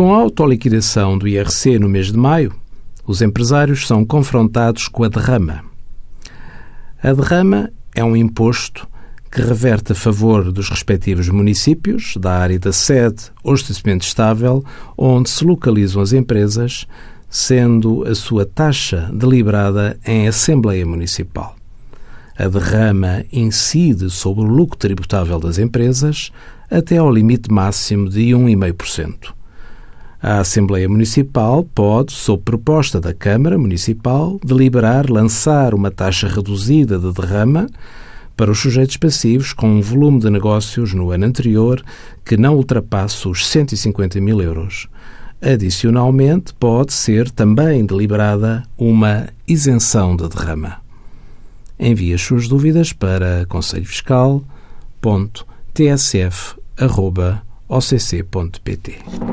Com a autoliquidação do IRC no mês de maio, os empresários são confrontados com a derrama. A derrama é um imposto que reverte a favor dos respectivos municípios, da área da sede ou estabelecimento estável, onde se localizam as empresas, sendo a sua taxa deliberada em Assembleia Municipal. A derrama incide sobre o lucro tributável das empresas até ao limite máximo de 1,5%. A Assembleia Municipal pode, sob proposta da Câmara Municipal, deliberar lançar uma taxa reduzida de derrama para os sujeitos passivos com um volume de negócios no ano anterior que não ultrapasse os 150 mil euros. Adicionalmente, pode ser também deliberada uma isenção de derrama. Envie as suas dúvidas para conselhofiscal.tsf.occ.pt.